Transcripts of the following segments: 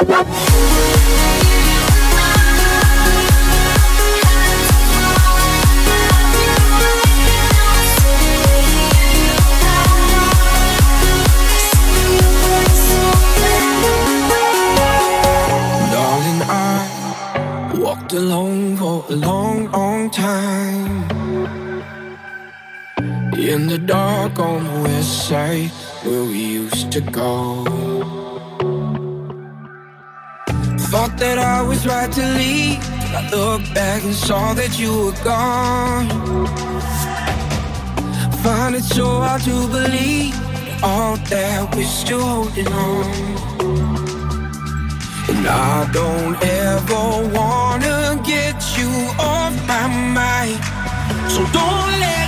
i walked alone for a long, long time. In the dark on the west side where we used to go. tried to leave, I looked back and saw that you were gone. Find it so hard to believe all that we're still holding on. And I don't ever wanna get you off my mind, so don't let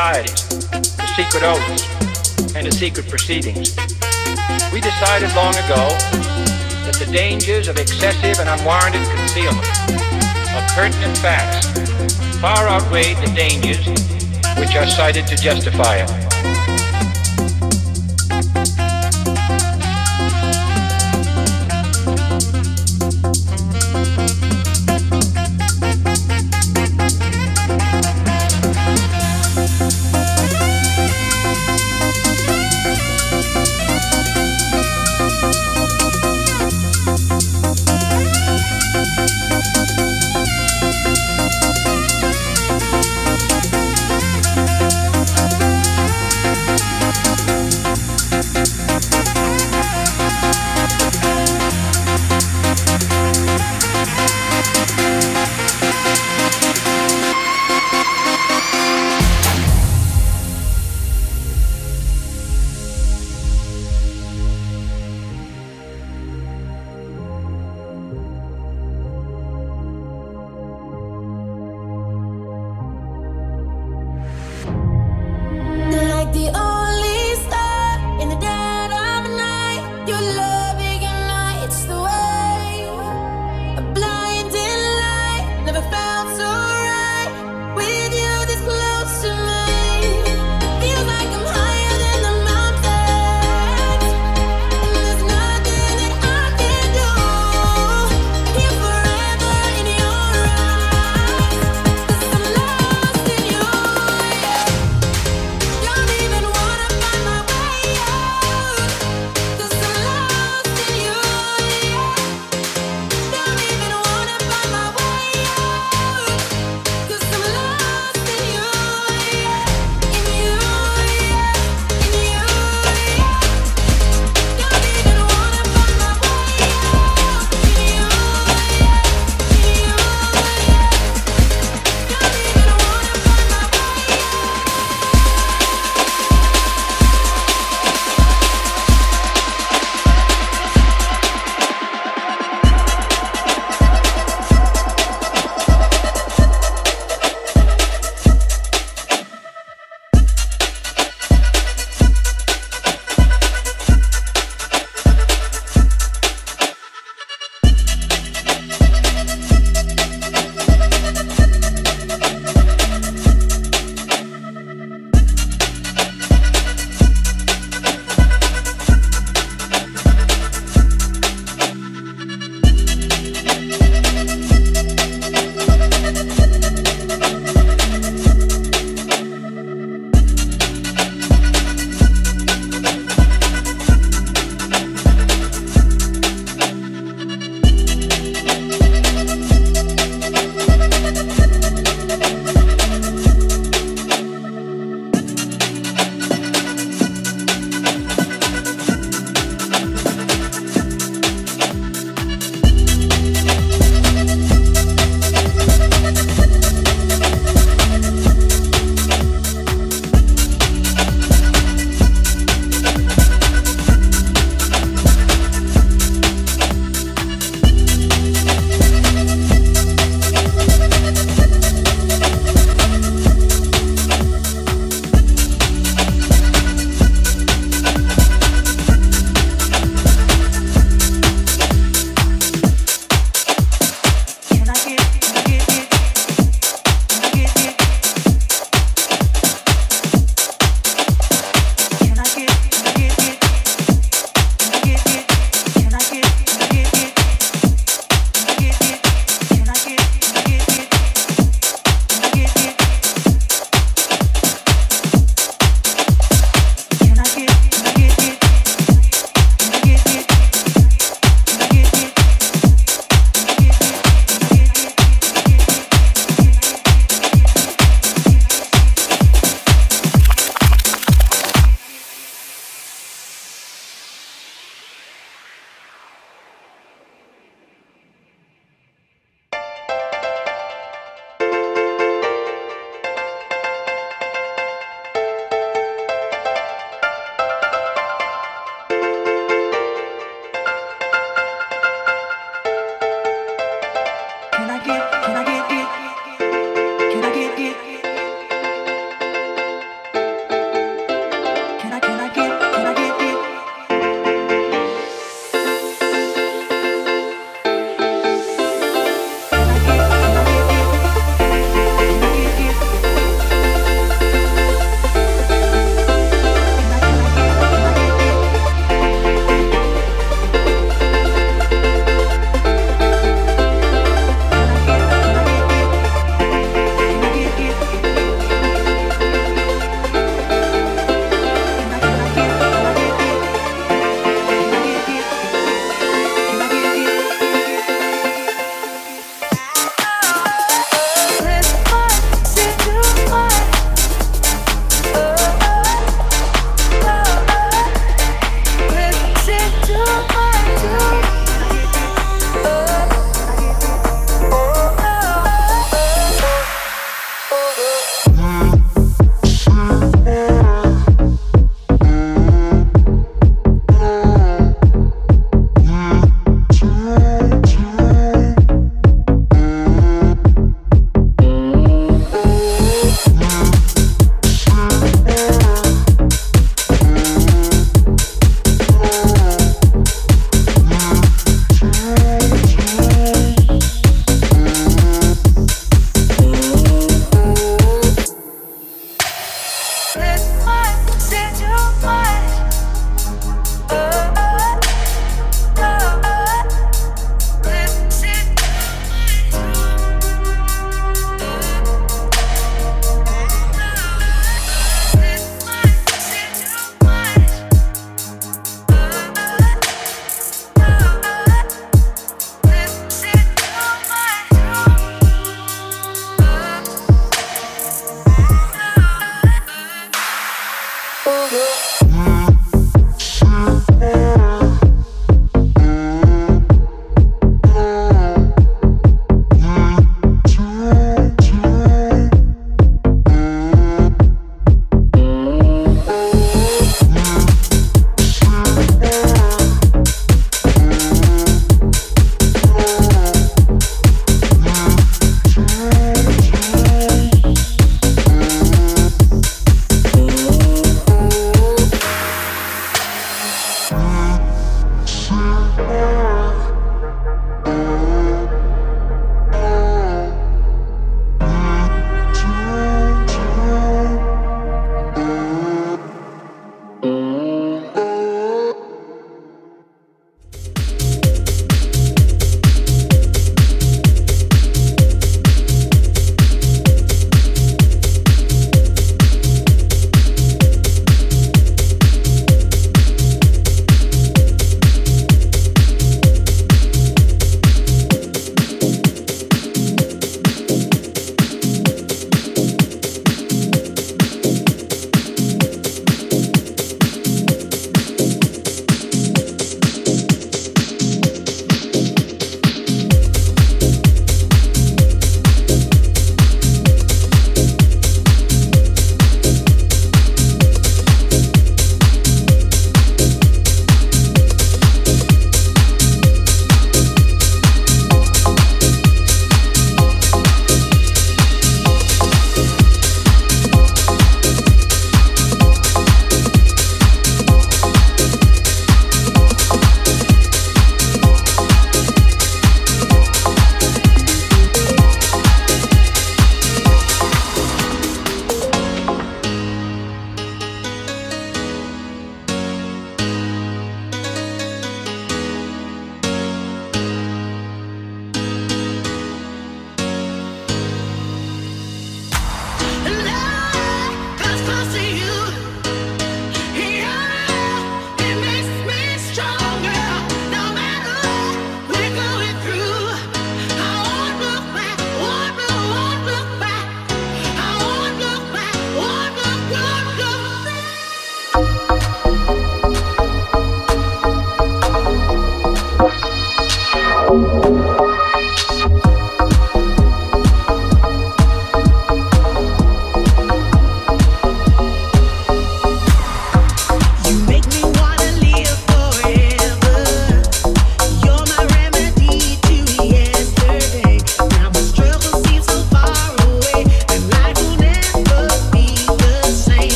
societies, to secret oaths, and the secret proceedings. We decided long ago that the dangers of excessive and unwarranted concealment of pertinent facts far outweighed the dangers which are cited to justify it.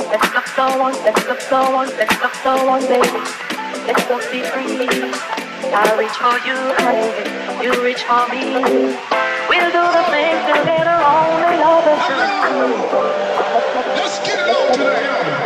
on, let's go on, let's go on, let's go on, baby. Let's go be free. I reach for you, honey, you reach for me. We'll do the things that little only lovers. Let's get it on today,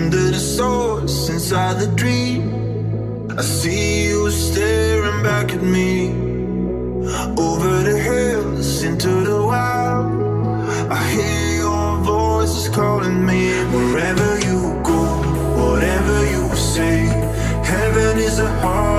Under the source, inside the dream, I see you staring back at me. Over the hills, into the wild, I hear your voices calling me. Wherever you go, whatever you say, heaven is a heartbeat